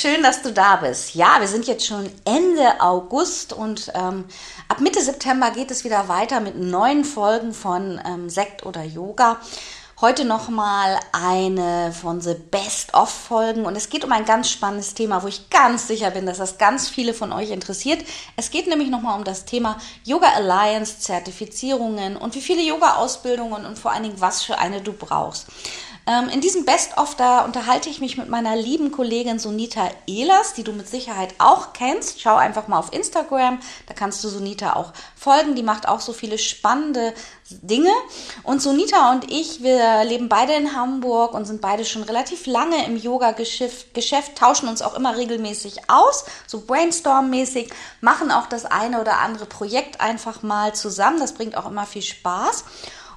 Schön, dass du da bist. Ja, wir sind jetzt schon Ende August und ähm, ab Mitte September geht es wieder weiter mit neuen Folgen von ähm, Sekt oder Yoga. Heute nochmal eine von The Best-of-Folgen und es geht um ein ganz spannendes Thema, wo ich ganz sicher bin, dass das ganz viele von euch interessiert. Es geht nämlich nochmal um das Thema Yoga Alliance, Zertifizierungen und wie viele Yoga-Ausbildungen und vor allen Dingen, was für eine du brauchst. Ähm, in diesem Best-of, da unterhalte ich mich mit meiner lieben Kollegin Sunita Ehlers, die du mit Sicherheit auch kennst. Schau einfach mal auf Instagram, da kannst du Sunita auch folgen. Die macht auch so viele spannende Dinge. Und Sunita und ich, wir leben beide in Hamburg und sind beide schon relativ lange im Yoga-Geschäft, tauschen uns auch immer regelmäßig aus, so brainstorm-mäßig, machen auch das eine oder andere Projekt einfach mal zusammen. Das bringt auch immer viel Spaß.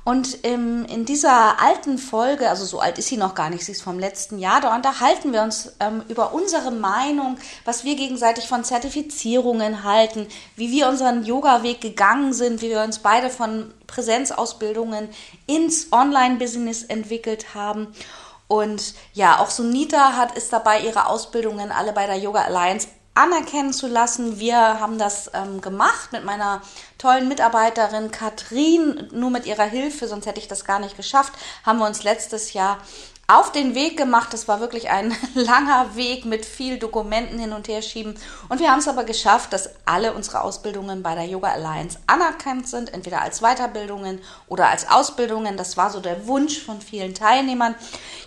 Und ähm, in dieser alten Folge, also so alt ist sie noch gar nicht, sie ist vom letzten Jahr, da unterhalten wir uns ähm, über unsere Meinung, was wir gegenseitig von Zertifizierungen halten, wie wir unseren Yoga-Weg gegangen sind, wie wir uns beide von Präsenzausbildungen ins Online-Business entwickelt haben. Und ja, auch Sunita hat ist dabei, ihre Ausbildungen alle bei der Yoga Alliance anerkennen zu lassen. Wir haben das ähm, gemacht mit meiner tollen Mitarbeiterin Katrin. Nur mit ihrer Hilfe, sonst hätte ich das gar nicht geschafft, haben wir uns letztes Jahr auf den Weg gemacht. Das war wirklich ein langer Weg mit viel Dokumenten hin und her schieben. Und wir haben es aber geschafft, dass alle unsere Ausbildungen bei der Yoga Alliance anerkannt sind, entweder als Weiterbildungen oder als Ausbildungen. Das war so der Wunsch von vielen Teilnehmern.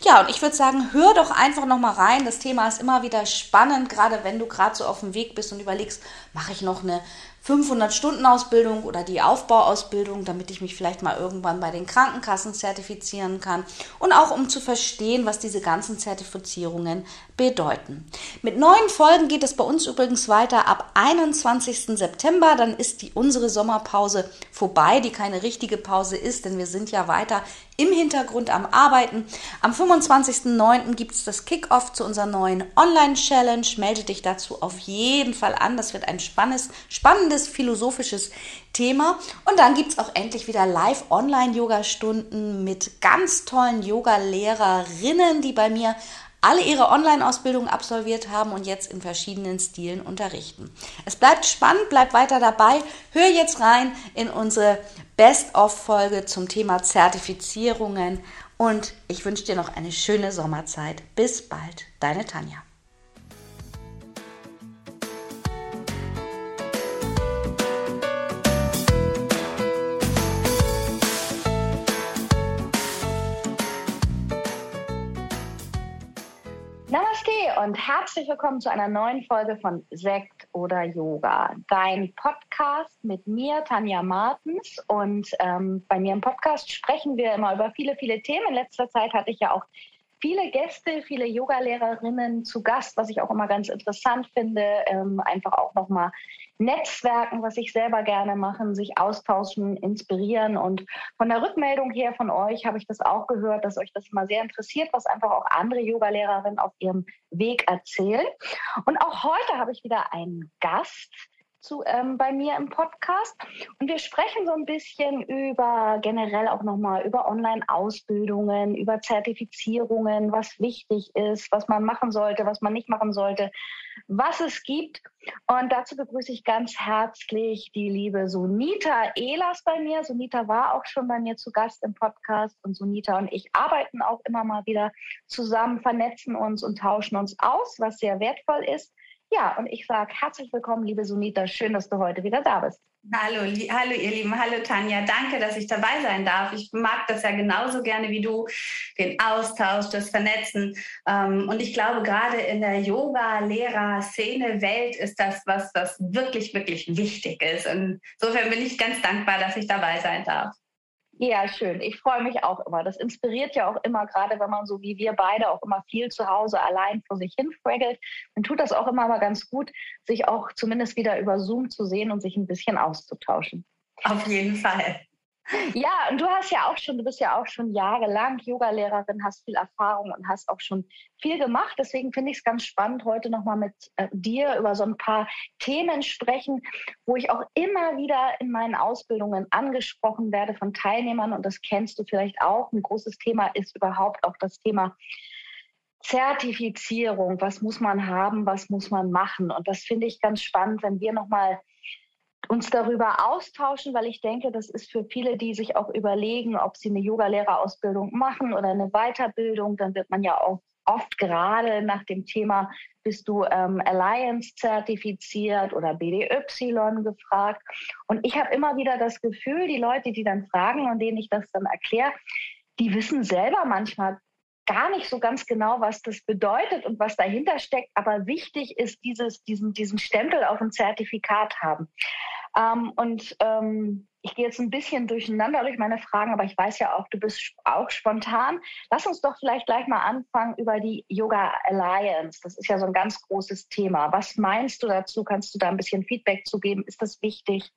Ja, und ich würde sagen, hör doch einfach noch mal rein. Das Thema ist immer wieder spannend, gerade wenn du gerade so auf dem Weg bist und überlegst, mache ich noch eine 500 Stunden Ausbildung oder die Aufbauausbildung, damit ich mich vielleicht mal irgendwann bei den Krankenkassen zertifizieren kann und auch um zu verstehen, was diese ganzen Zertifizierungen bedeuten. Mit neuen Folgen geht es bei uns übrigens weiter ab 21. September, dann ist die unsere Sommerpause vorbei, die keine richtige Pause ist, denn wir sind ja weiter im Hintergrund am Arbeiten. Am 25.09. gibt es das Kickoff zu unserer neuen Online-Challenge. Melde dich dazu auf jeden Fall an. Das wird ein spannendes, spannendes philosophisches Thema. Und dann gibt es auch endlich wieder Live-Online-Yoga-Stunden mit ganz tollen Yoga-Lehrerinnen, die bei mir alle ihre Online-Ausbildung absolviert haben und jetzt in verschiedenen Stilen unterrichten. Es bleibt spannend, bleib weiter dabei. Hör jetzt rein in unsere Best-of-Folge zum Thema Zertifizierungen und ich wünsche dir noch eine schöne Sommerzeit. Bis bald, deine Tanja. Und herzlich willkommen zu einer neuen Folge von Sekt oder Yoga, dein Podcast mit mir, Tanja Martens. Und ähm, bei mir im Podcast sprechen wir immer über viele, viele Themen. In letzter Zeit hatte ich ja auch viele Gäste, viele Yogalehrerinnen zu Gast, was ich auch immer ganz interessant finde, ähm, einfach auch nochmal Netzwerken, was ich selber gerne machen, sich austauschen, inspirieren. Und von der Rückmeldung her von euch habe ich das auch gehört, dass euch das immer sehr interessiert, was einfach auch andere Yogalehrerinnen auf ihrem Weg erzählen. Und auch heute habe ich wieder einen Gast zu, ähm, bei mir im Podcast. Und wir sprechen so ein bisschen über generell auch nochmal über Online-Ausbildungen, über Zertifizierungen, was wichtig ist, was man machen sollte, was man nicht machen sollte, was es gibt. Und dazu begrüße ich ganz herzlich die liebe Sunita Ehlers bei mir. Sunita war auch schon bei mir zu Gast im Podcast und Sunita und ich arbeiten auch immer mal wieder zusammen, vernetzen uns und tauschen uns aus, was sehr wertvoll ist. Ja, und ich sage herzlich willkommen, liebe Sunita. Schön, dass du heute wieder da bist. Hallo, hallo ihr Lieben, hallo Tanja. Danke, dass ich dabei sein darf. Ich mag das ja genauso gerne wie du, den Austausch, das Vernetzen. Ähm, und ich glaube, gerade in der Yoga-Lehrer-Szene, Welt ist das was, was wirklich, wirklich wichtig ist. Insofern bin ich ganz dankbar, dass ich dabei sein darf. Ja, schön. Ich freue mich auch immer. Das inspiriert ja auch immer, gerade wenn man so wie wir beide auch immer viel zu Hause allein vor sich hin fraggelt. Dann tut das auch immer mal ganz gut, sich auch zumindest wieder über Zoom zu sehen und sich ein bisschen auszutauschen. Auf jeden Fall. Ja, und du hast ja auch schon, du bist ja auch schon jahrelang Yogalehrerin, hast viel Erfahrung und hast auch schon viel gemacht. Deswegen finde ich es ganz spannend, heute nochmal mit äh, dir über so ein paar Themen sprechen, wo ich auch immer wieder in meinen Ausbildungen angesprochen werde von Teilnehmern. Und das kennst du vielleicht auch. Ein großes Thema ist überhaupt auch das Thema Zertifizierung. Was muss man haben? Was muss man machen? Und das finde ich ganz spannend, wenn wir nochmal uns darüber austauschen, weil ich denke, das ist für viele, die sich auch überlegen, ob sie eine Yogalehrerausbildung machen oder eine Weiterbildung, dann wird man ja auch oft gerade nach dem Thema, bist du ähm, Alliance zertifiziert oder BDY gefragt. Und ich habe immer wieder das Gefühl, die Leute, die dann fragen und denen ich das dann erkläre, die wissen selber manchmal gar nicht so ganz genau, was das bedeutet und was dahinter steckt. Aber wichtig ist dieses, diesen, diesen Stempel auf dem Zertifikat haben. Ähm, und ähm, ich gehe jetzt ein bisschen durcheinander durch meine Fragen, aber ich weiß ja auch, du bist auch spontan. Lass uns doch vielleicht gleich mal anfangen über die Yoga Alliance. Das ist ja so ein ganz großes Thema. Was meinst du dazu? Kannst du da ein bisschen Feedback zu geben? Ist das wichtig?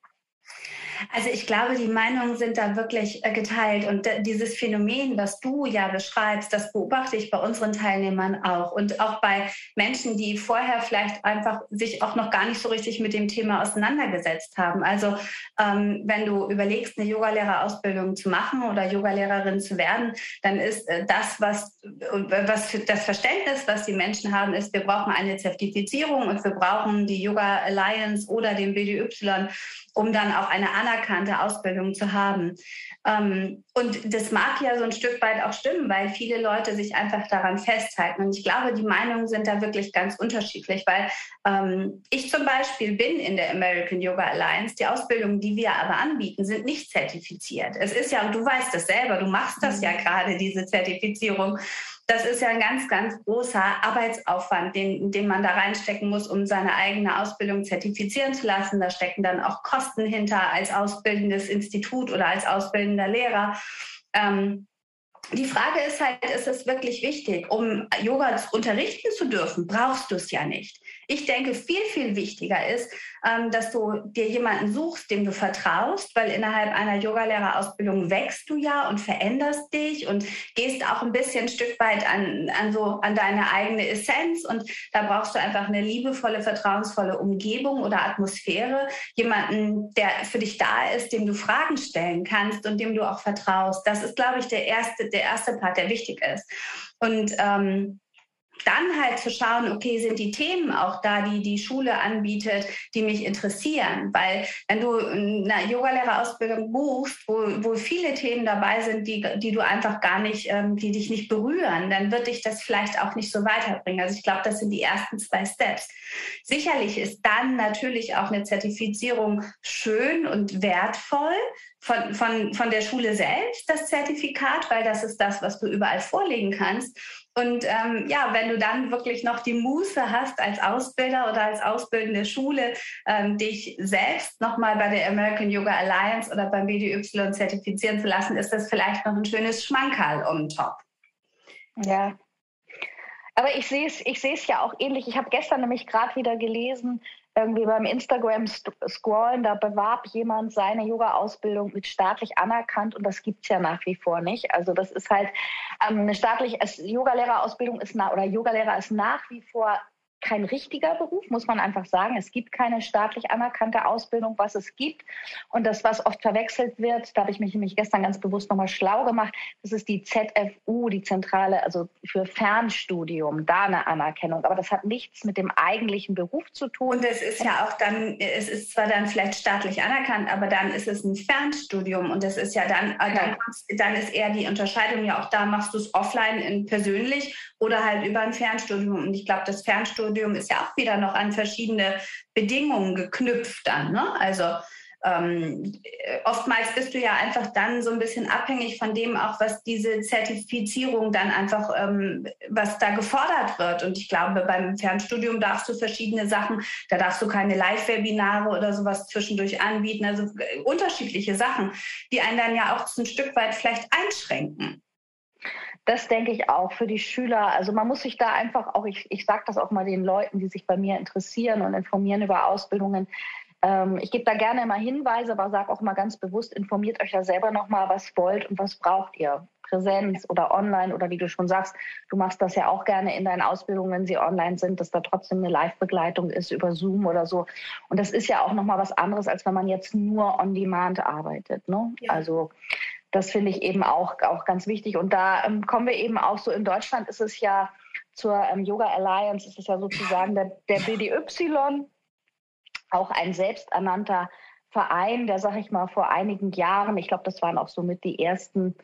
Also ich glaube, die Meinungen sind da wirklich äh, geteilt. Und dieses Phänomen, was du ja beschreibst, das beobachte ich bei unseren Teilnehmern auch. Und auch bei Menschen, die vorher vielleicht einfach sich auch noch gar nicht so richtig mit dem Thema auseinandergesetzt haben. Also ähm, wenn du überlegst, eine Yogalehrerausbildung zu machen oder Yogalehrerin zu werden, dann ist äh, das, was, was das Verständnis, was die Menschen haben, ist, wir brauchen eine Zertifizierung und wir brauchen die Yoga Alliance oder den BDY, um dann auch eine anerkannte Ausbildung zu haben. Ähm, und das mag ja so ein Stück weit auch stimmen, weil viele Leute sich einfach daran festhalten. Und ich glaube, die Meinungen sind da wirklich ganz unterschiedlich, weil ähm, ich zum Beispiel bin in der American Yoga Alliance. Die Ausbildungen, die wir aber anbieten, sind nicht zertifiziert. Es ist ja, und du weißt das selber, du machst das ja mhm. gerade, diese Zertifizierung das ist ja ein ganz, ganz großer Arbeitsaufwand, den, den man da reinstecken muss, um seine eigene Ausbildung zertifizieren zu lassen. Da stecken dann auch Kosten hinter als ausbildendes Institut oder als ausbildender Lehrer. Ähm, die Frage ist halt, ist es wirklich wichtig? Um Yoga unterrichten zu dürfen, brauchst du es ja nicht. Ich denke, viel, viel wichtiger ist, ähm, dass du dir jemanden suchst, dem du vertraust, weil innerhalb einer Yogalehrerausbildung wächst du ja und veränderst dich und gehst auch ein bisschen ein Stück weit an, an, so, an deine eigene Essenz. Und da brauchst du einfach eine liebevolle, vertrauensvolle Umgebung oder Atmosphäre. Jemanden, der für dich da ist, dem du Fragen stellen kannst und dem du auch vertraust. Das ist, glaube ich, der erste, der erste Part, der wichtig ist. Und ähm, dann halt zu schauen, okay, sind die Themen auch da, die die Schule anbietet, die mich interessieren? Weil wenn du eine Yogalehrerausbildung buchst, wo, wo viele Themen dabei sind, die, die du einfach gar nicht, ähm, die dich nicht berühren, dann wird dich das vielleicht auch nicht so weiterbringen. Also ich glaube, das sind die ersten zwei Steps. Sicherlich ist dann natürlich auch eine Zertifizierung schön und wertvoll, von, von, von der Schule selbst, das Zertifikat, weil das ist das, was du überall vorlegen kannst. Und ähm, ja, wenn du dann wirklich noch die Muße hast, als Ausbilder oder als ausbildende Schule, ähm, dich selbst nochmal bei der American Yoga Alliance oder beim BDY zertifizieren zu lassen, ist das vielleicht noch ein schönes Schmankerl on top. Ja. Aber ich sehe es ich ja auch ähnlich. Ich habe gestern nämlich gerade wieder gelesen, irgendwie beim Instagram scrollen, da bewarb jemand seine Yoga-Ausbildung mit staatlich anerkannt und das gibt es ja nach wie vor nicht. Also das ist halt ähm, eine staatliche Yogalehrerausbildung ist oder Yogalehrer ist nach wie vor kein richtiger Beruf, muss man einfach sagen. Es gibt keine staatlich anerkannte Ausbildung, was es gibt. Und das, was oft verwechselt wird, da habe ich mich nämlich gestern ganz bewusst nochmal schlau gemacht, das ist die ZFU, die Zentrale, also für Fernstudium, da eine Anerkennung. Aber das hat nichts mit dem eigentlichen Beruf zu tun. Und es ist ja auch dann, es ist zwar dann vielleicht staatlich anerkannt, aber dann ist es ein Fernstudium und das ist ja dann, dann, dann ist eher die Unterscheidung ja auch da, machst du es offline in persönlich oder halt über ein Fernstudium. Und ich glaube, das Fernstudium ist ja auch wieder noch an verschiedene Bedingungen geknüpft dann. Ne? Also ähm, oftmals bist du ja einfach dann so ein bisschen abhängig von dem auch, was diese Zertifizierung dann einfach, ähm, was da gefordert wird. Und ich glaube, beim Fernstudium darfst du verschiedene Sachen, da darfst du keine Live-Webinare oder sowas zwischendurch anbieten, also äh, unterschiedliche Sachen, die einen dann ja auch ein Stück weit vielleicht einschränken. Das denke ich auch für die Schüler. Also man muss sich da einfach auch, ich, ich sage das auch mal den Leuten, die sich bei mir interessieren und informieren über Ausbildungen. Ähm, ich gebe da gerne immer Hinweise, aber sage auch mal ganz bewusst, informiert euch ja selber nochmal, was wollt und was braucht ihr. Präsenz oder online oder wie du schon sagst, du machst das ja auch gerne in deinen Ausbildungen, wenn sie online sind, dass da trotzdem eine Live-Begleitung ist über Zoom oder so. Und das ist ja auch nochmal was anderes, als wenn man jetzt nur on demand arbeitet. Ne? Ja. Also das finde ich eben auch, auch ganz wichtig. Und da ähm, kommen wir eben auch so, in Deutschland ist es ja zur ähm, Yoga Alliance, ist es ja sozusagen der, der BDY, auch ein selbsternannter Verein, der, sag ich mal, vor einigen Jahren, ich glaube, das waren auch somit die ersten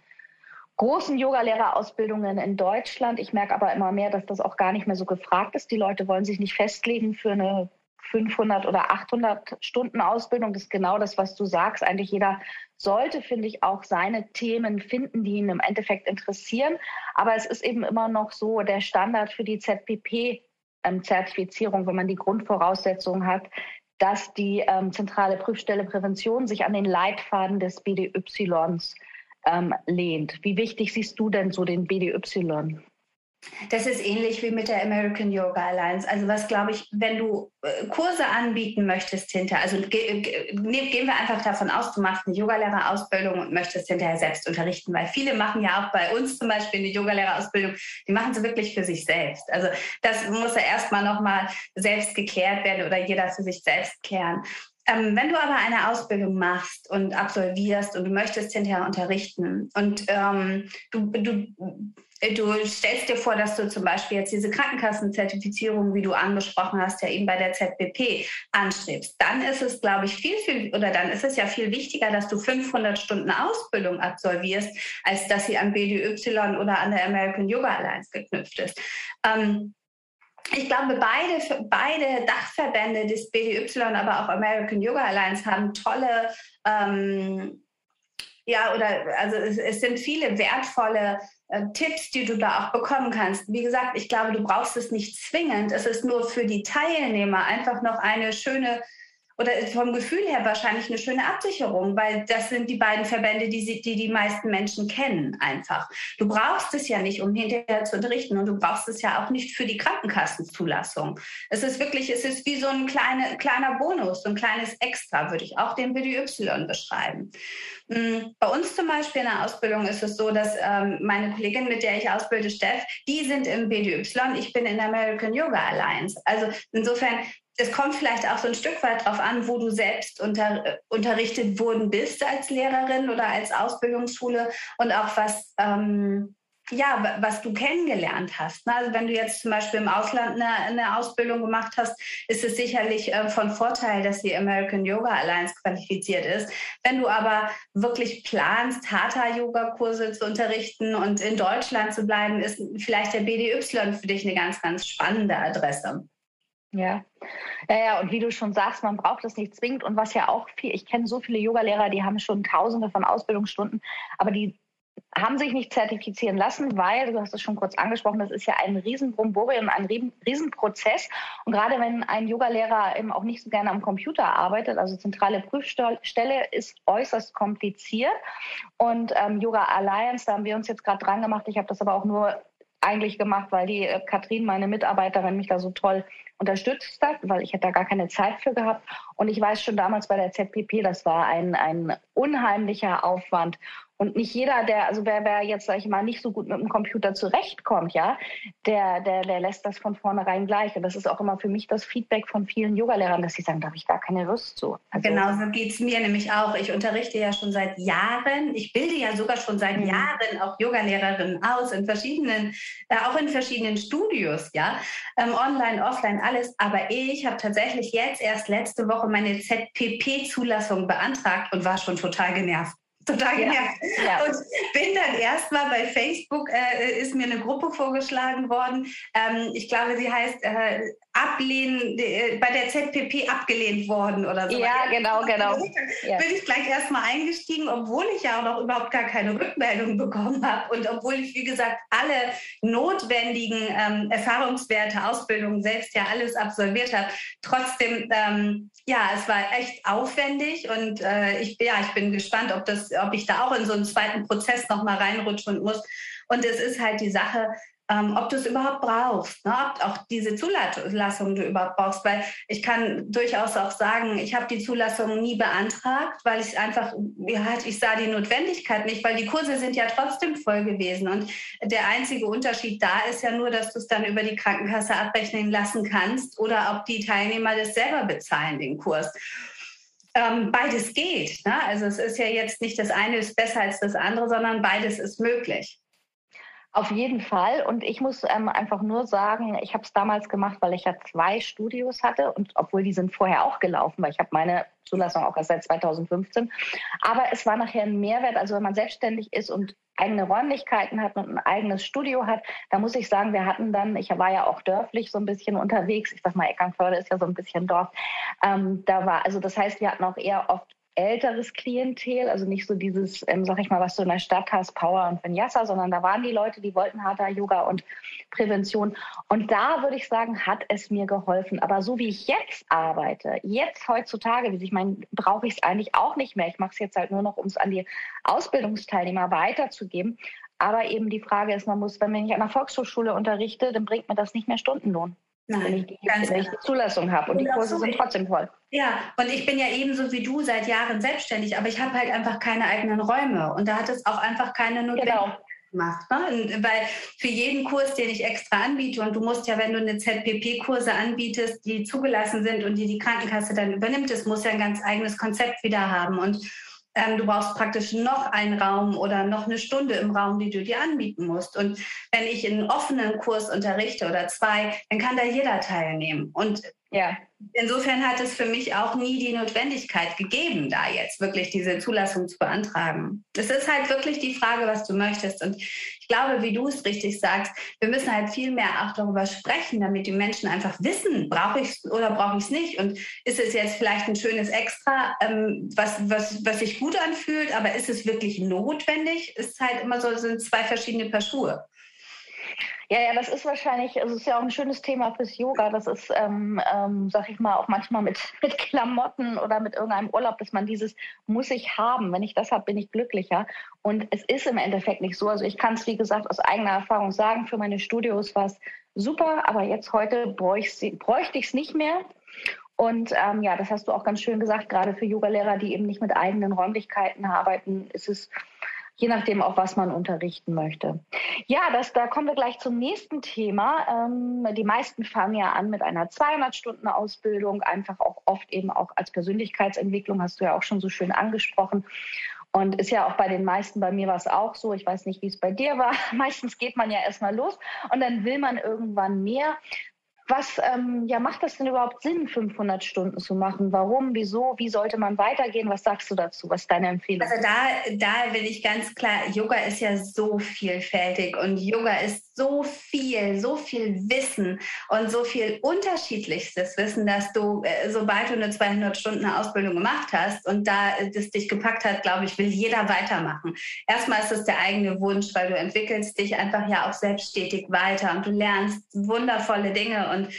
großen Yogalehrerausbildungen in Deutschland. Ich merke aber immer mehr, dass das auch gar nicht mehr so gefragt ist. Die Leute wollen sich nicht festlegen für eine 500 oder 800 Stunden Ausbildung. Das ist genau das, was du sagst. Eigentlich jeder sollte, finde ich, auch seine Themen finden, die ihn im Endeffekt interessieren. Aber es ist eben immer noch so, der Standard für die ZPP-Zertifizierung, wenn man die Grundvoraussetzungen hat, dass die ähm, zentrale Prüfstelle Prävention sich an den Leitfaden des BDYs ähm, lehnt. Wie wichtig siehst du denn so den BDY? Das ist ähnlich wie mit der American Yoga Alliance. Also was glaube ich, wenn du äh, Kurse anbieten möchtest hinter, also ge ge ne, gehen wir einfach davon aus, du machst eine Yogalehrerausbildung und möchtest hinterher selbst unterrichten, weil viele machen ja auch bei uns zum Beispiel eine Yogalehrerausbildung, die machen sie wirklich für sich selbst. Also das muss ja erstmal nochmal selbst geklärt werden oder jeder für sich selbst klären. Ähm, wenn du aber eine Ausbildung machst und absolvierst und du möchtest hinterher unterrichten und ähm, du, du Du stellst dir vor, dass du zum Beispiel jetzt diese Krankenkassenzertifizierung, wie du angesprochen hast, ja eben bei der ZBP anstrebst. Dann ist es, glaube ich, viel, viel, oder dann ist es ja viel wichtiger, dass du 500 Stunden Ausbildung absolvierst, als dass sie an BDY oder an der American Yoga Alliance geknüpft ist. Ähm, ich glaube, beide, beide Dachverbände des BDY, aber auch American Yoga Alliance haben tolle ähm, ja, oder also es, es sind viele wertvolle äh, Tipps, die du da auch bekommen kannst. Wie gesagt, ich glaube, du brauchst es nicht zwingend. Es ist nur für die Teilnehmer einfach noch eine schöne oder vom Gefühl her wahrscheinlich eine schöne Absicherung, weil das sind die beiden Verbände, die, sie, die die meisten Menschen kennen einfach. Du brauchst es ja nicht, um hinterher zu unterrichten und du brauchst es ja auch nicht für die Krankenkassenzulassung. Es ist wirklich, es ist wie so ein kleine, kleiner Bonus, so ein kleines Extra, würde ich auch den BDY beschreiben. Hm, bei uns zum Beispiel in der Ausbildung ist es so, dass ähm, meine Kollegin, mit der ich ausbilde, Steff, die sind im BDY, ich bin in der American Yoga Alliance. Also insofern es kommt vielleicht auch so ein Stück weit darauf an, wo du selbst unter, äh, unterrichtet worden bist als Lehrerin oder als Ausbildungsschule und auch was, ähm, ja, was du kennengelernt hast. Also wenn du jetzt zum Beispiel im Ausland eine, eine Ausbildung gemacht hast, ist es sicherlich äh, von Vorteil, dass die American Yoga Alliance qualifiziert ist. Wenn du aber wirklich planst, Hatha-Yoga-Kurse zu unterrichten und in Deutschland zu bleiben, ist vielleicht der BDY für dich eine ganz, ganz spannende Adresse. Ja. ja, ja, und wie du schon sagst, man braucht das nicht zwingend. Und was ja auch viel, ich kenne so viele Yogalehrer, die haben schon tausende von Ausbildungsstunden, aber die haben sich nicht zertifizieren lassen, weil, du hast es schon kurz angesprochen, das ist ja ein Riesenbrumbori und ein Riesenprozess. Und gerade wenn ein Yogalehrer eben auch nicht so gerne am Computer arbeitet, also zentrale Prüfstelle ist äußerst kompliziert. Und ähm, Yoga Alliance, da haben wir uns jetzt gerade dran gemacht. Ich habe das aber auch nur eigentlich gemacht, weil die äh, Katrin, meine Mitarbeiterin, mich da so toll unterstützt hat, weil ich hätte da gar keine Zeit für gehabt. Und ich weiß schon damals bei der ZPP, das war ein, ein unheimlicher Aufwand. Und nicht jeder, der, also wer, wer jetzt, sag ich mal, nicht so gut mit dem Computer zurechtkommt, ja, der, der, der lässt das von vornherein gleich. Und das ist auch immer für mich das Feedback von vielen Yogalehrern, dass sie sagen, da habe ich gar keine Lust zu. Also, genau, so geht es mir nämlich auch. Ich unterrichte ja schon seit Jahren, ich bilde ja sogar schon seit mhm. Jahren auch Yogalehrerinnen aus in verschiedenen, äh, auch in verschiedenen Studios, ja, ähm, online, offline, alles. Aber ich habe tatsächlich jetzt erst letzte Woche meine ZPP-Zulassung beantragt und war schon total genervt total genervt. Ja. Und bin dann erstmal bei Facebook, äh, ist mir eine Gruppe vorgeschlagen worden. Ähm, ich glaube, sie heißt äh, ablehnen, äh, bei der ZPP abgelehnt worden oder so. Ja, genau, genau. Bin ich gleich erstmal eingestiegen, obwohl ich ja auch noch überhaupt gar keine Rückmeldung bekommen habe und obwohl ich, wie gesagt, alle notwendigen ähm, Erfahrungswerte, Ausbildungen selbst ja alles absolviert habe. Trotzdem, ähm, ja, es war echt aufwendig und äh, ich, ja, ich bin gespannt, ob, das, ob ich da auch in so einen zweiten Prozess nochmal reinrutschen muss. Und es ist halt die Sache, ähm, ob du es überhaupt brauchst, ne? ob auch diese Zulassung du überhaupt brauchst, weil ich kann durchaus auch sagen, ich habe die Zulassung nie beantragt, weil ich einfach, ja, ich sah die Notwendigkeit nicht, weil die Kurse sind ja trotzdem voll gewesen und der einzige Unterschied da ist ja nur, dass du es dann über die Krankenkasse abrechnen lassen kannst oder ob die Teilnehmer das selber bezahlen, den Kurs. Ähm, beides geht. Ne? Also es ist ja jetzt nicht das eine ist besser als das andere, sondern beides ist möglich. Auf jeden Fall. Und ich muss ähm, einfach nur sagen, ich habe es damals gemacht, weil ich ja zwei Studios hatte und obwohl die sind vorher auch gelaufen, weil ich habe meine Zulassung auch erst seit 2015. Aber es war nachher ein Mehrwert. Also wenn man selbstständig ist und eigene Räumlichkeiten hat und ein eigenes Studio hat, da muss ich sagen, wir hatten dann, ich war ja auch dörflich so ein bisschen unterwegs. Ich sag mal, Eckernförde ist ja so ein bisschen Dorf. Ähm, da war, also das heißt, wir hatten auch eher oft älteres Klientel, also nicht so dieses, ähm, sag ich mal, was du in der Stadt hast, Power und Vinyasa, sondern da waren die Leute, die wollten Hatha Yoga und Prävention. Und da würde ich sagen, hat es mir geholfen. Aber so wie ich jetzt arbeite, jetzt heutzutage, ich meine, brauche ich es eigentlich auch nicht mehr. Ich mache es jetzt halt nur noch, um es an die Ausbildungsteilnehmer weiterzugeben. Aber eben die Frage ist, man muss, wenn ich an einer Volkshochschule unterrichte, dann bringt mir das nicht mehr Stundenlohn. Nein, wenn ich die, ganz wenn ich die Zulassung habe und die Kurse sind trotzdem voll. Ja, und ich bin ja ebenso wie du seit Jahren selbstständig, aber ich habe halt einfach keine eigenen Räume und da hat es auch einfach keine Notwendigkeit. Genau gemacht. Ne? Weil für jeden Kurs, den ich extra anbiete, und du musst ja, wenn du eine ZPP-Kurse anbietest, die zugelassen sind und die die Krankenkasse dann übernimmt, das muss ja ein ganz eigenes Konzept wieder haben. Und ähm, du brauchst praktisch noch einen Raum oder noch eine Stunde im Raum, die du dir anbieten musst. Und wenn ich einen offenen Kurs unterrichte oder zwei, dann kann da jeder teilnehmen. Und ja. insofern hat es für mich auch nie die Notwendigkeit gegeben, da jetzt wirklich diese Zulassung zu beantragen. Es ist halt wirklich die Frage, was du möchtest. Und ich glaube, wie du es richtig sagst, wir müssen halt viel mehr auch darüber sprechen, damit die Menschen einfach wissen, brauche ich es oder brauche ich es nicht. Und ist es jetzt vielleicht ein schönes Extra, ähm, was, was, was sich gut anfühlt, aber ist es wirklich notwendig? Ist halt immer so, sind zwei verschiedene Paar Schuhe. Ja, ja, das ist wahrscheinlich, also es ist ja auch ein schönes Thema fürs Yoga. Das ist, ähm, ähm, sag ich mal, auch manchmal mit, mit Klamotten oder mit irgendeinem Urlaub, dass man dieses muss ich haben. Wenn ich das habe, bin ich glücklicher. Und es ist im Endeffekt nicht so. Also ich kann es, wie gesagt, aus eigener Erfahrung sagen, für meine Studios war es super, aber jetzt heute bräuchte ich es nicht mehr. Und ähm, ja, das hast du auch ganz schön gesagt, gerade für Yogalehrer, die eben nicht mit eigenen Räumlichkeiten arbeiten, ist es je nachdem auch, was man unterrichten möchte. Ja, das, da kommen wir gleich zum nächsten Thema. Ähm, die meisten fangen ja an mit einer 200-Stunden-Ausbildung, einfach auch oft eben auch als Persönlichkeitsentwicklung, hast du ja auch schon so schön angesprochen. Und ist ja auch bei den meisten, bei mir war es auch so, ich weiß nicht, wie es bei dir war. Meistens geht man ja erstmal los und dann will man irgendwann mehr. Was ähm, ja, macht das denn überhaupt Sinn, 500 Stunden zu machen? Warum? Wieso? Wie sollte man weitergehen? Was sagst du dazu? Was ist deine Empfehlung? Also da, da will ich ganz klar, Yoga ist ja so vielfältig und Yoga ist so viel, so viel Wissen und so viel unterschiedlichstes Wissen, dass du, äh, sobald du eine 200 Stunden Ausbildung gemacht hast und da das dich gepackt hat, glaube ich, will jeder weitermachen. Erstmal ist es der eigene Wunsch, weil du entwickelst dich einfach ja auch selbstständig weiter und du lernst wundervolle Dinge und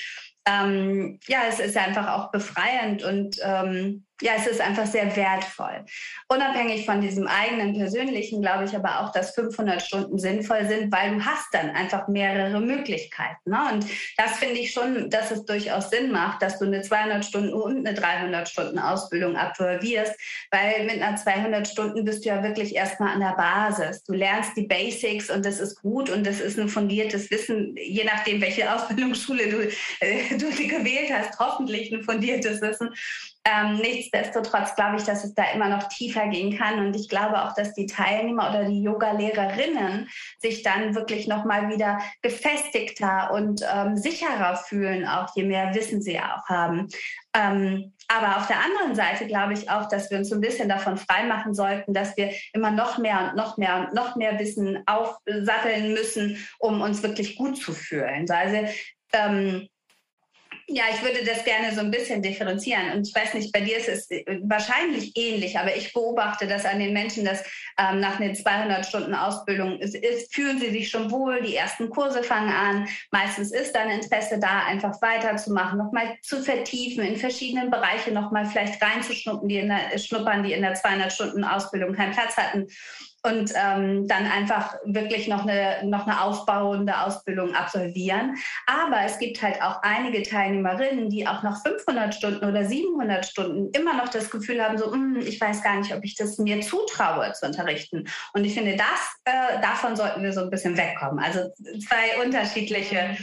ähm, ja, es ist einfach auch befreiend und ähm, ja, es ist einfach sehr wertvoll. Unabhängig von diesem eigenen persönlichen, glaube ich aber auch, dass 500 Stunden sinnvoll sind, weil du hast dann einfach mehrere Möglichkeiten. Ne? Und das finde ich schon, dass es durchaus Sinn macht, dass du eine 200 Stunden und eine 300 Stunden Ausbildung absolvierst, weil mit einer 200 Stunden bist du ja wirklich erstmal an der Basis. Du lernst die Basics und das ist gut und das ist ein fundiertes Wissen, je nachdem, welche Ausbildungsschule du, äh, du gewählt hast, hoffentlich ein fundiertes Wissen. Ähm, nichtsdestotrotz glaube ich, dass es da immer noch tiefer gehen kann und ich glaube auch, dass die Teilnehmer oder die Yoga-Lehrerinnen sich dann wirklich nochmal wieder gefestigter und ähm, sicherer fühlen, auch je mehr Wissen sie auch haben. Ähm, aber auf der anderen Seite glaube ich auch, dass wir uns so ein bisschen davon freimachen sollten, dass wir immer noch mehr und noch mehr und noch mehr Wissen aufsatteln müssen, um uns wirklich gut zu fühlen. Also ähm, ja, ich würde das gerne so ein bisschen differenzieren. Und ich weiß nicht, bei dir ist es äh, wahrscheinlich ähnlich, aber ich beobachte das an den Menschen, dass ähm, nach den 200 Stunden Ausbildung ist, ist, fühlen sie sich schon wohl, die ersten Kurse fangen an. Meistens ist dann Interesse da, einfach weiterzumachen, nochmal zu vertiefen, in verschiedenen Bereiche nochmal vielleicht reinzuschnuppern, die in der, die in der 200 Stunden Ausbildung keinen Platz hatten und ähm, dann einfach wirklich noch eine, noch eine aufbauende Ausbildung absolvieren. Aber es gibt halt auch einige Teilnehmerinnen, die auch nach 500 Stunden oder 700 Stunden immer noch das Gefühl haben, so, hm, ich weiß gar nicht, ob ich das mir zutraue zu unterrichten. Und ich finde, das, äh, davon sollten wir so ein bisschen wegkommen. Also zwei unterschiedliche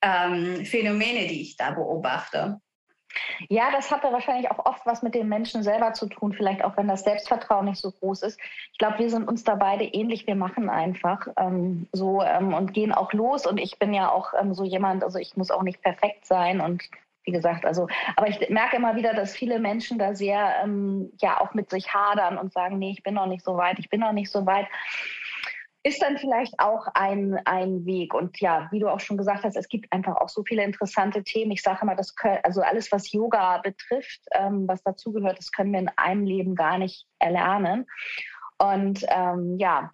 ähm, Phänomene, die ich da beobachte. Ja, das hat ja wahrscheinlich auch oft was mit den Menschen selber zu tun, vielleicht auch wenn das Selbstvertrauen nicht so groß ist. Ich glaube, wir sind uns da beide ähnlich. Wir machen einfach ähm, so ähm, und gehen auch los. Und ich bin ja auch ähm, so jemand, also ich muss auch nicht perfekt sein und wie gesagt, also, aber ich merke immer wieder, dass viele Menschen da sehr, ähm, ja, auch mit sich hadern und sagen, nee, ich bin noch nicht so weit, ich bin noch nicht so weit ist dann vielleicht auch ein, ein Weg. Und ja, wie du auch schon gesagt hast, es gibt einfach auch so viele interessante Themen. Ich sage immer, das können, also alles, was Yoga betrifft, ähm, was dazugehört, das können wir in einem Leben gar nicht erlernen. Und ähm, ja,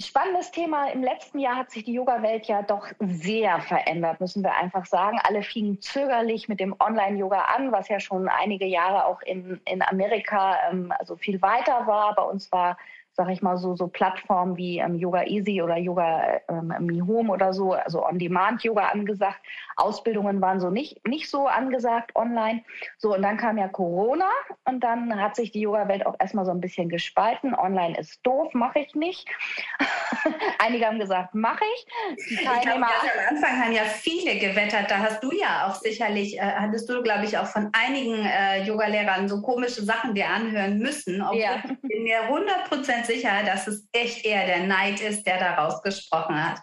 Spannendes Thema. Im letzten Jahr hat sich die Yoga-Welt ja doch sehr verändert, müssen wir einfach sagen. Alle fingen zögerlich mit dem Online-Yoga an, was ja schon einige Jahre auch in, in Amerika ähm, also viel weiter war. Bei uns war sag ich mal, so, so Plattformen wie ähm, Yoga Easy oder Yoga ähm, Mi Home oder so, also On-Demand-Yoga angesagt. Ausbildungen waren so nicht, nicht so angesagt online. So, und dann kam ja Corona und dann hat sich die Yoga-Welt auch erstmal so ein bisschen gespalten. Online ist doof, mache ich nicht. Einige haben gesagt, mache ich. Die Teilnehmer. Ich glaub, am Anfang haben ja viele gewettert. Da hast du ja auch sicherlich, äh, hattest du, glaube ich, auch von einigen äh, Yoga-Lehrern so komische Sachen dir anhören müssen. Obwohl ja. ich bin mir 100 Prozent sicher, dass es echt eher der Neid ist, der daraus gesprochen hat.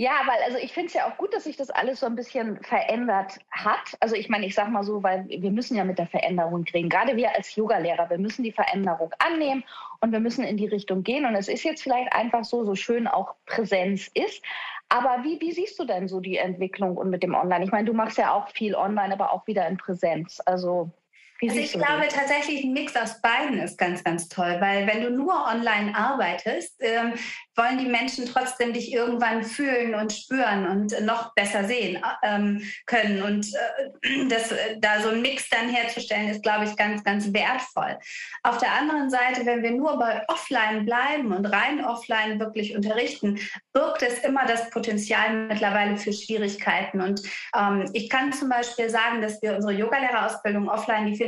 Ja, weil also ich finde es ja auch gut, dass sich das alles so ein bisschen verändert hat. Also ich meine, ich sage mal so, weil wir müssen ja mit der Veränderung kriegen. Gerade wir als Yogalehrer, wir müssen die Veränderung annehmen und wir müssen in die Richtung gehen. Und es ist jetzt vielleicht einfach so, so schön auch Präsenz ist. Aber wie, wie siehst du denn so die Entwicklung und mit dem Online? Ich meine, du machst ja auch viel online, aber auch wieder in Präsenz. Also also ich glaube das? tatsächlich, ein Mix aus beiden ist ganz, ganz toll, weil wenn du nur online arbeitest, ähm, wollen die Menschen trotzdem dich irgendwann fühlen und spüren und noch besser sehen ähm, können. Und äh, das, äh, da so ein Mix dann herzustellen, ist, glaube ich, ganz, ganz wertvoll. Auf der anderen Seite, wenn wir nur bei Offline bleiben und rein offline wirklich unterrichten, birgt es immer das Potenzial mittlerweile für Schwierigkeiten. Und ähm, ich kann zum Beispiel sagen, dass wir unsere Yogalehrerausbildung offline, die äh,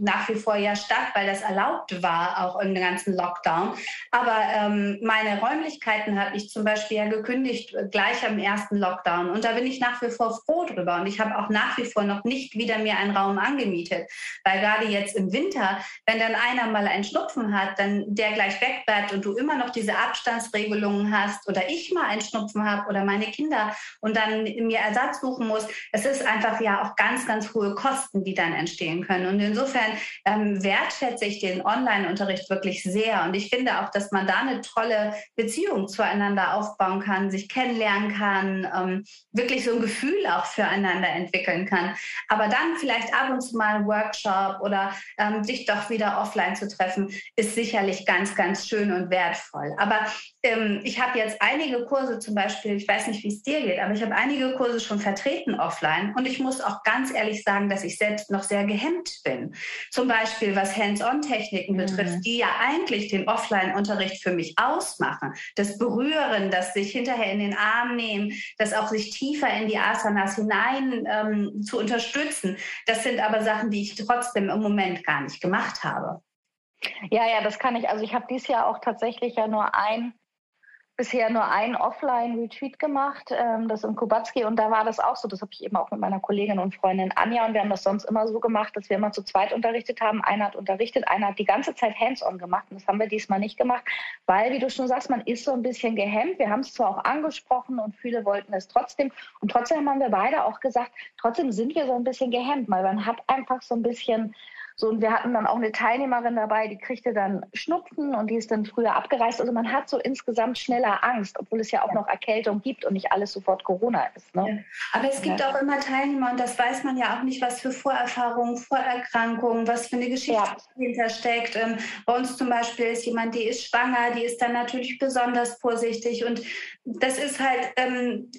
nach wie vor ja statt, weil das erlaubt war, auch im ganzen Lockdown. Aber ähm, meine Räumlichkeiten habe ich zum Beispiel ja gekündigt äh, gleich am ersten Lockdown. Und da bin ich nach wie vor froh drüber. Und ich habe auch nach wie vor noch nicht wieder mir einen Raum angemietet. Weil gerade jetzt im Winter, wenn dann einer mal einen Schnupfen hat, dann der gleich wegbleibt und du immer noch diese Abstandsregelungen hast oder ich mal einen Schnupfen habe oder meine Kinder und dann mir Ersatz suchen muss, es ist einfach ja auch ganz, ganz hohe Kosten, die dann entstehen können. Und insofern ähm, wertschätze ich den Online-Unterricht wirklich sehr. Und ich finde auch, dass man da eine tolle Beziehung zueinander aufbauen kann, sich kennenlernen kann, ähm, wirklich so ein Gefühl auch füreinander entwickeln kann. Aber dann vielleicht ab und zu mal ein Workshop oder ähm, sich doch wieder offline zu treffen, ist sicherlich ganz, ganz schön und wertvoll. Aber ähm, ich habe jetzt einige Kurse zum Beispiel, ich weiß nicht, wie es dir geht, aber ich habe einige Kurse schon vertreten offline und ich muss auch ganz ehrlich sagen, dass ich selbst noch sehr gehemmt bin. Zum Beispiel was Hands-on-Techniken mhm. betrifft, die ja eigentlich den Offline-Unterricht für mich ausmachen. Das Berühren, das sich hinterher in den Arm nehmen, das auch sich tiefer in die Asanas hinein ähm, zu unterstützen. Das sind aber Sachen, die ich trotzdem im Moment gar nicht gemacht habe. Ja, ja, das kann ich. Also ich habe dieses Jahr auch tatsächlich ja nur ein bisher nur ein Offline-Retreat gemacht, ähm, das im Kubatski. Und da war das auch so. Das habe ich eben auch mit meiner Kollegin und Freundin Anja. Und wir haben das sonst immer so gemacht, dass wir immer zu zweit unterrichtet haben. Einer hat unterrichtet, einer hat die ganze Zeit hands-on gemacht. Und das haben wir diesmal nicht gemacht, weil, wie du schon sagst, man ist so ein bisschen gehemmt. Wir haben es zwar auch angesprochen und viele wollten es trotzdem. Und trotzdem haben wir beide auch gesagt, trotzdem sind wir so ein bisschen gehemmt, weil man hat einfach so ein bisschen so, und wir hatten dann auch eine Teilnehmerin dabei, die kriegte dann Schnupfen und die ist dann früher abgereist. Also man hat so insgesamt schneller Angst, obwohl es ja auch noch Erkältung gibt und nicht alles sofort Corona ist. Ne? Ja. Aber es gibt ja. auch immer Teilnehmer und das weiß man ja auch nicht, was für Vorerfahrungen, Vorerkrankungen, was für eine Geschichte ja. dahinter steckt. Ähm, bei uns zum Beispiel ist jemand, die ist schwanger, die ist dann natürlich besonders vorsichtig und das ist halt ähm,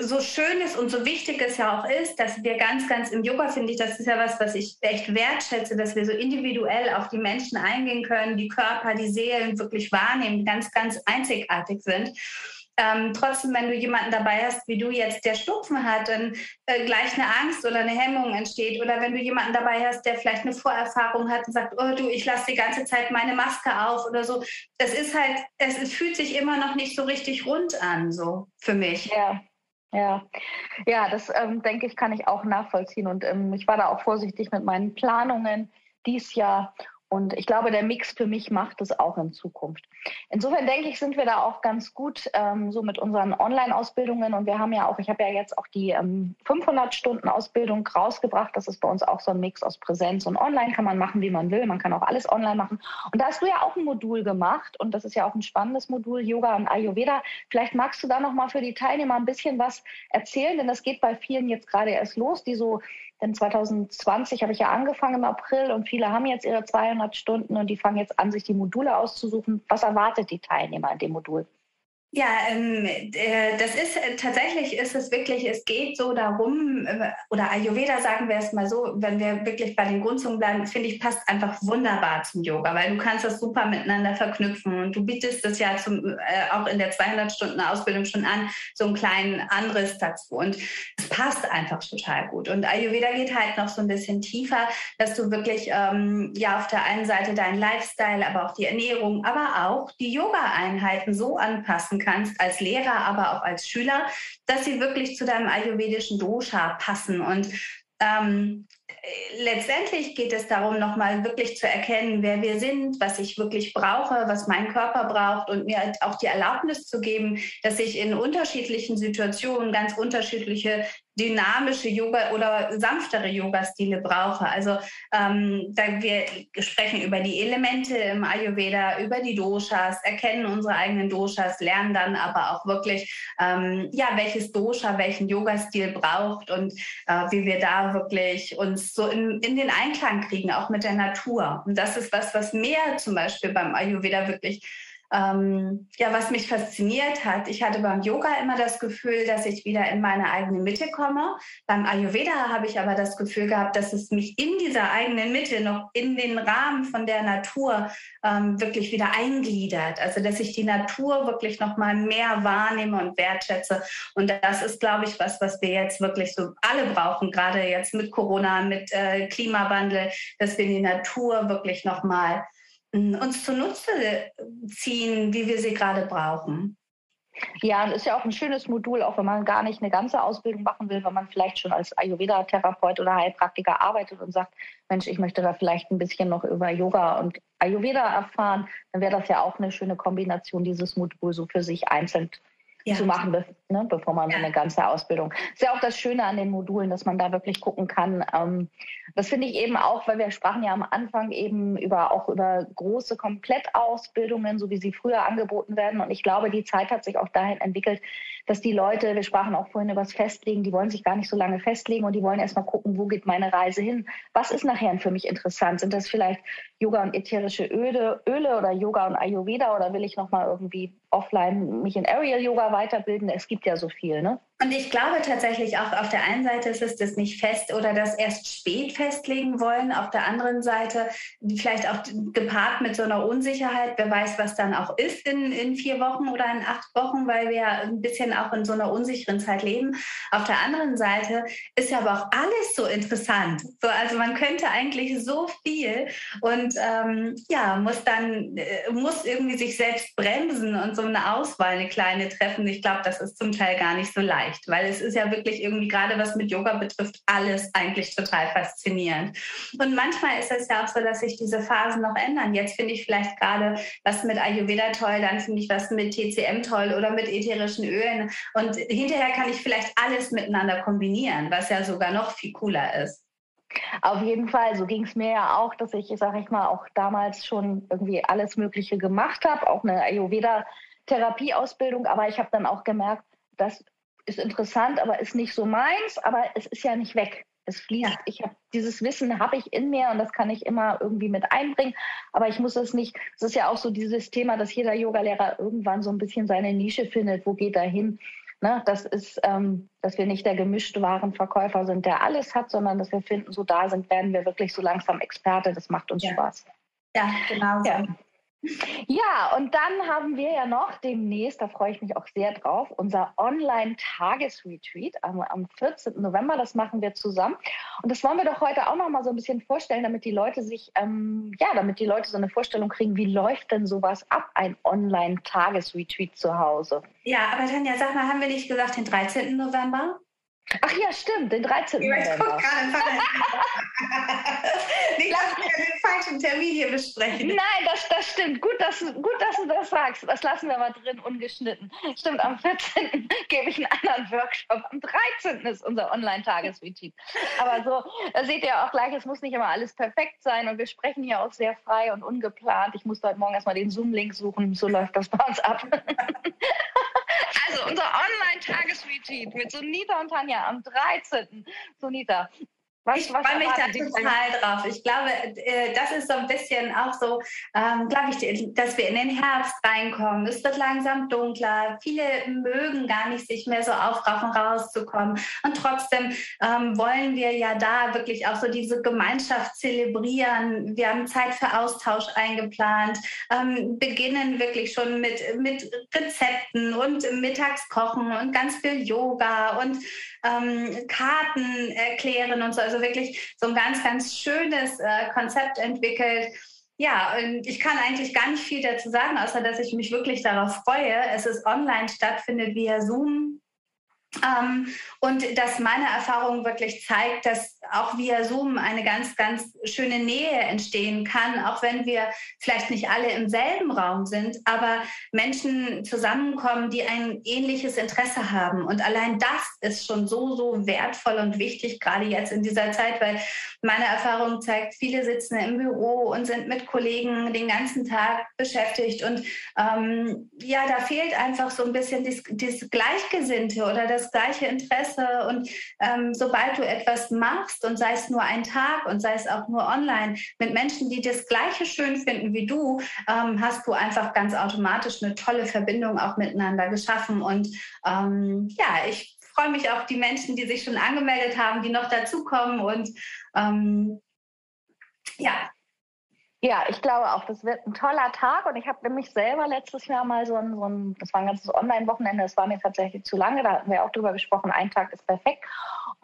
so schön ist und so wichtig es ja auch ist, dass wir ganz, ganz im Yoga, finde ich, das ist ja was, was ich echt wertschätze, dass wir so individuell auf die Menschen eingehen können, die Körper, die Seelen wirklich wahrnehmen, ganz, ganz einzigartig sind. Ähm, trotzdem, wenn du jemanden dabei hast, wie du jetzt, der Schnupfen hat, dann äh, gleich eine Angst oder eine Hemmung entsteht. Oder wenn du jemanden dabei hast, der vielleicht eine Vorerfahrung hat und sagt, oh du, ich lasse die ganze Zeit meine Maske auf oder so. Das ist halt, es, es fühlt sich immer noch nicht so richtig rund an, so für mich. Ja. Ja, ja, das ähm, denke ich, kann ich auch nachvollziehen. Und ähm, ich war da auch vorsichtig mit meinen Planungen dies Jahr und ich glaube, der Mix für mich macht es auch in Zukunft. Insofern denke ich, sind wir da auch ganz gut ähm, so mit unseren Online-Ausbildungen. Und wir haben ja auch, ich habe ja jetzt auch die ähm, 500-Stunden-Ausbildung rausgebracht. Das ist bei uns auch so ein Mix aus Präsenz und Online. Kann man machen, wie man will. Man kann auch alles online machen. Und da hast du ja auch ein Modul gemacht. Und das ist ja auch ein spannendes Modul, Yoga und Ayurveda. Vielleicht magst du da nochmal für die Teilnehmer ein bisschen was erzählen, denn das geht bei vielen jetzt gerade erst los, die so denn 2020 habe ich ja angefangen im April und viele haben jetzt ihre 200 Stunden und die fangen jetzt an, sich die Module auszusuchen. Was erwartet die Teilnehmer in dem Modul? Ja, ähm, äh, das ist äh, tatsächlich ist es wirklich, es geht so darum, äh, oder Ayurveda sagen wir es mal so, wenn wir wirklich bei den Grundzungen bleiben, finde ich, passt einfach wunderbar zum Yoga, weil du kannst das super miteinander verknüpfen. Und du bietest das ja zum, äh, auch in der 200 Stunden Ausbildung schon an, so einen kleinen Anriss dazu. Und es passt einfach total gut. Und Ayurveda geht halt noch so ein bisschen tiefer, dass du wirklich ähm, ja auf der einen Seite deinen Lifestyle, aber auch die Ernährung, aber auch die Yoga-Einheiten so anpassen kannst als Lehrer, aber auch als Schüler, dass sie wirklich zu deinem ayurvedischen Dosha passen. Und ähm, letztendlich geht es darum, nochmal wirklich zu erkennen, wer wir sind, was ich wirklich brauche, was mein Körper braucht und mir halt auch die Erlaubnis zu geben, dass ich in unterschiedlichen Situationen ganz unterschiedliche dynamische Yoga oder sanftere Yoga-Stile brauche. Also ähm, da wir sprechen über die Elemente im Ayurveda, über die Doshas, erkennen unsere eigenen Doshas, lernen dann aber auch wirklich, ähm, ja, welches Dosha welchen Yoga-Stil braucht und äh, wie wir da wirklich uns so in, in den Einklang kriegen, auch mit der Natur. Und das ist was, was mir zum Beispiel beim Ayurveda wirklich ähm, ja, was mich fasziniert hat, ich hatte beim Yoga immer das Gefühl, dass ich wieder in meine eigene Mitte komme. Beim Ayurveda habe ich aber das Gefühl gehabt, dass es mich in dieser eigenen Mitte noch in den Rahmen von der Natur ähm, wirklich wieder eingliedert. Also dass ich die Natur wirklich noch mal mehr wahrnehme und wertschätze. Und das ist, glaube ich, was, was wir jetzt wirklich so alle brauchen, gerade jetzt mit Corona, mit äh, Klimawandel, dass wir die Natur wirklich noch mal uns zunutze ziehen, wie wir sie gerade brauchen. Ja, und ist ja auch ein schönes Modul, auch wenn man gar nicht eine ganze Ausbildung machen will, wenn man vielleicht schon als Ayurveda-Therapeut oder Heilpraktiker arbeitet und sagt, Mensch, ich möchte da vielleicht ein bisschen noch über Yoga und Ayurveda erfahren, dann wäre das ja auch eine schöne Kombination, dieses Modul so für sich einzeln ja. zu machen, ne, bevor man ja. eine ganze Ausbildung. Ist ja auch das Schöne an den Modulen, dass man da wirklich gucken kann. Ähm, das finde ich eben auch, weil wir sprachen ja am Anfang eben über auch über große Komplettausbildungen, so wie sie früher angeboten werden. Und ich glaube, die Zeit hat sich auch dahin entwickelt, dass die Leute, wir sprachen auch vorhin über das Festlegen, die wollen sich gar nicht so lange festlegen und die wollen erstmal gucken, wo geht meine Reise hin? Was ist nachher für mich interessant? Sind das vielleicht Yoga und ätherische Öle, Öle oder Yoga und Ayurveda oder will ich nochmal irgendwie offline mich in Aerial Yoga weiterbilden. Es gibt ja so viel, ne? Und ich glaube tatsächlich auch auf der einen Seite ist es das nicht fest oder das erst spät festlegen wollen. Auf der anderen Seite vielleicht auch gepaart mit so einer Unsicherheit. Wer weiß, was dann auch ist in, in vier Wochen oder in acht Wochen, weil wir ein bisschen auch in so einer unsicheren Zeit leben. Auf der anderen Seite ist ja aber auch alles so interessant. So, also man könnte eigentlich so viel. Und und ähm, ja, muss dann, äh, muss irgendwie sich selbst bremsen und so eine Auswahl, eine kleine treffen. Ich glaube, das ist zum Teil gar nicht so leicht, weil es ist ja wirklich irgendwie gerade was mit Yoga betrifft, alles eigentlich total faszinierend. Und manchmal ist es ja auch so, dass sich diese Phasen noch ändern. Jetzt finde ich vielleicht gerade was mit Ayurveda toll, dann finde ich was mit TCM toll oder mit ätherischen Ölen. Und hinterher kann ich vielleicht alles miteinander kombinieren, was ja sogar noch viel cooler ist. Auf jeden Fall, so ging es mir ja auch, dass ich, sage ich mal, auch damals schon irgendwie alles Mögliche gemacht habe, auch eine Ayurveda-Therapieausbildung, aber ich habe dann auch gemerkt, das ist interessant, aber ist nicht so meins, aber es ist ja nicht weg. Es fließt. Ich habe dieses Wissen habe ich in mir und das kann ich immer irgendwie mit einbringen. Aber ich muss es nicht. Es ist ja auch so dieses Thema, dass jeder Yogalehrer irgendwann so ein bisschen seine Nische findet. Wo geht er hin? Ne, das ist, ähm, dass wir nicht der gemischte Warenverkäufer sind, der alles hat, sondern dass wir finden, so da sind, werden wir wirklich so langsam Experte. Das macht uns ja. Spaß. Ja, genau. Ja. Ja, und dann haben wir ja noch demnächst, da freue ich mich auch sehr drauf, unser Online-Tagesretreat am, am 14. November. Das machen wir zusammen. Und das wollen wir doch heute auch noch mal so ein bisschen vorstellen, damit die Leute sich, ähm, ja, damit die Leute so eine Vorstellung kriegen, wie läuft denn sowas ab, ein Online-Tagesretreat zu Hause? Ja, aber Tanja, sag mal, haben wir nicht gesagt den 13. November? Ach ja, stimmt, den 13. Ja, ich guck gerade Nicht, dass wir falschen Termin hier besprechen. Nein, das, das stimmt. Gut dass, gut, dass du das sagst. Das lassen wir mal drin, ungeschnitten. Stimmt, am 14. gebe ich einen anderen Workshop. Am 13. ist unser Online-Tagesretreat. Aber so, da seht ihr auch gleich, es muss nicht immer alles perfekt sein. Und wir sprechen hier auch sehr frei und ungeplant. Ich musste heute Morgen erstmal den Zoom-Link suchen. So läuft das bei uns ab. Also unser Online-Tagesretreat mit Sunita und Tanja am 13. Sunita, was, ich freue mich da total drauf. Ich glaube, äh, das ist so ein bisschen auch so, ähm, glaube ich, dass wir in den Herbst reinkommen. Es wird langsam dunkler. Viele mögen gar nicht sich mehr so aufraffen, rauszukommen. Und trotzdem ähm, wollen wir ja da wirklich auch so diese Gemeinschaft zelebrieren. Wir haben Zeit für Austausch eingeplant, ähm, beginnen wirklich schon mit, mit Rezepten und Mittagskochen und ganz viel Yoga und ähm, Karten erklären und so. Also wirklich so ein ganz, ganz schönes äh, Konzept entwickelt. Ja, und ich kann eigentlich gar nicht viel dazu sagen, außer dass ich mich wirklich darauf freue. Es ist online stattfindet via Zoom und dass meine Erfahrung wirklich zeigt, dass auch via Zoom eine ganz, ganz schöne Nähe entstehen kann, auch wenn wir vielleicht nicht alle im selben Raum sind, aber Menschen zusammenkommen, die ein ähnliches Interesse haben. Und allein das ist schon so, so wertvoll und wichtig, gerade jetzt in dieser Zeit, weil meine Erfahrung zeigt, viele sitzen im Büro und sind mit Kollegen den ganzen Tag beschäftigt. Und ähm, ja, da fehlt einfach so ein bisschen das, Gleichgesinnte oder das das gleiche Interesse und ähm, sobald du etwas machst und sei es nur ein Tag und sei es auch nur online mit Menschen, die das gleiche schön finden wie du, ähm, hast du einfach ganz automatisch eine tolle Verbindung auch miteinander geschaffen und ähm, ja, ich freue mich auf die Menschen, die sich schon angemeldet haben, die noch dazukommen und ähm, ja, ja, ich glaube auch, das wird ein toller Tag. Und ich habe nämlich selber letztes Jahr mal so ein, so ein das war ein ganzes Online-Wochenende, das war mir tatsächlich zu lange, da hatten wir auch drüber gesprochen, ein Tag ist perfekt.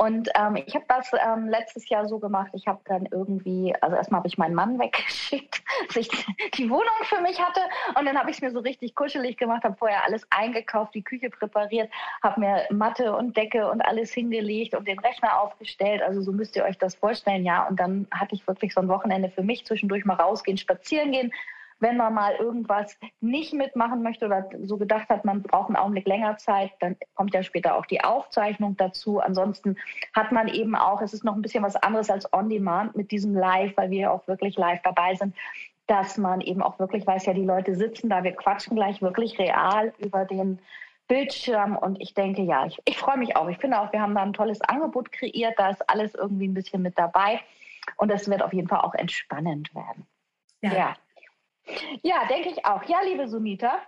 Und ähm, ich habe das ähm, letztes Jahr so gemacht, ich habe dann irgendwie, also erstmal habe ich meinen Mann weggeschickt, dass ich die Wohnung für mich hatte. Und dann habe ich es mir so richtig kuschelig gemacht, habe vorher alles eingekauft, die Küche präpariert, habe mir Matte und Decke und alles hingelegt und den Rechner aufgestellt. Also so müsst ihr euch das vorstellen, ja. Und dann hatte ich wirklich so ein Wochenende für mich zwischendurch mal rausgehen, spazieren gehen wenn man mal irgendwas nicht mitmachen möchte oder so gedacht hat, man braucht einen Augenblick länger Zeit, dann kommt ja später auch die Aufzeichnung dazu. Ansonsten hat man eben auch, es ist noch ein bisschen was anderes als On-Demand mit diesem Live, weil wir ja auch wirklich live dabei sind, dass man eben auch wirklich weiß, ja, die Leute sitzen da, wir quatschen gleich wirklich real über den Bildschirm und ich denke, ja, ich, ich freue mich auch. Ich finde auch, wir haben da ein tolles Angebot kreiert, da ist alles irgendwie ein bisschen mit dabei und es wird auf jeden Fall auch entspannend werden. ja. ja. Ja, denke ich auch. Ja, liebe Sunita,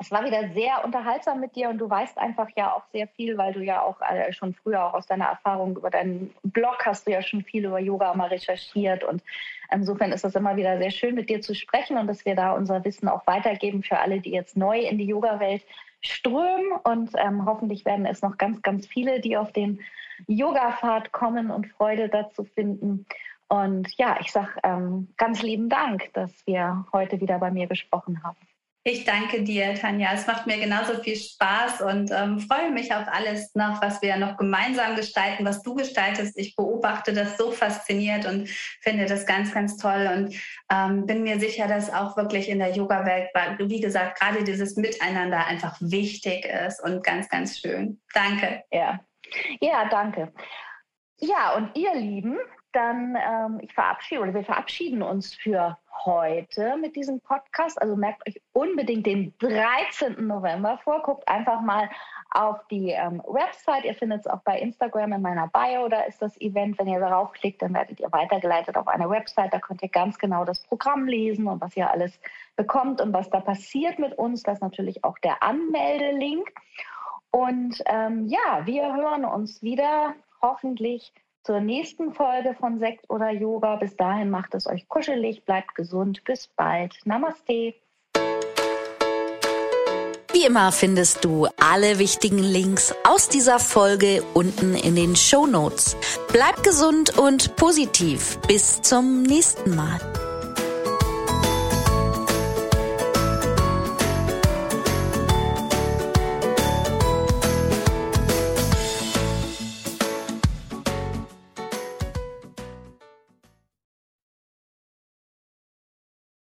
es war wieder sehr unterhaltsam mit dir und du weißt einfach ja auch sehr viel, weil du ja auch äh, schon früher auch aus deiner Erfahrung über deinen Blog hast du ja schon viel über Yoga mal recherchiert und insofern ist es immer wieder sehr schön mit dir zu sprechen und dass wir da unser Wissen auch weitergeben für alle, die jetzt neu in die Yoga-Welt strömen und ähm, hoffentlich werden es noch ganz, ganz viele, die auf den Yoga-Pfad kommen und Freude dazu finden. Und ja, ich sage ähm, ganz lieben Dank, dass wir heute wieder bei mir gesprochen haben. Ich danke dir, Tanja. Es macht mir genauso viel Spaß und ähm, freue mich auf alles noch, was wir noch gemeinsam gestalten, was du gestaltest. Ich beobachte das so fasziniert und finde das ganz, ganz toll und ähm, bin mir sicher, dass auch wirklich in der Yoga-Welt, wie gesagt, gerade dieses Miteinander einfach wichtig ist und ganz, ganz schön. Danke. Ja, ja danke. Ja, und ihr Lieben, dann ähm, ich verabschiede oder wir verabschieden uns für heute mit diesem Podcast. Also merkt euch unbedingt den 13. November vor. Guckt einfach mal auf die ähm, Website. Ihr findet es auch bei Instagram in meiner Bio. Da ist das Event. Wenn ihr darauf klickt, dann werdet ihr weitergeleitet auf eine Website. Da könnt ihr ganz genau das Programm lesen und was ihr alles bekommt und was da passiert mit uns. Das ist natürlich auch der Anmeldelink. Und ähm, ja, wir hören uns wieder hoffentlich zur nächsten Folge von Sekt oder Yoga. Bis dahin macht es euch kuschelig, bleibt gesund. Bis bald. Namaste. Wie immer findest du alle wichtigen Links aus dieser Folge unten in den Show Notes. Bleib gesund und positiv. Bis zum nächsten Mal.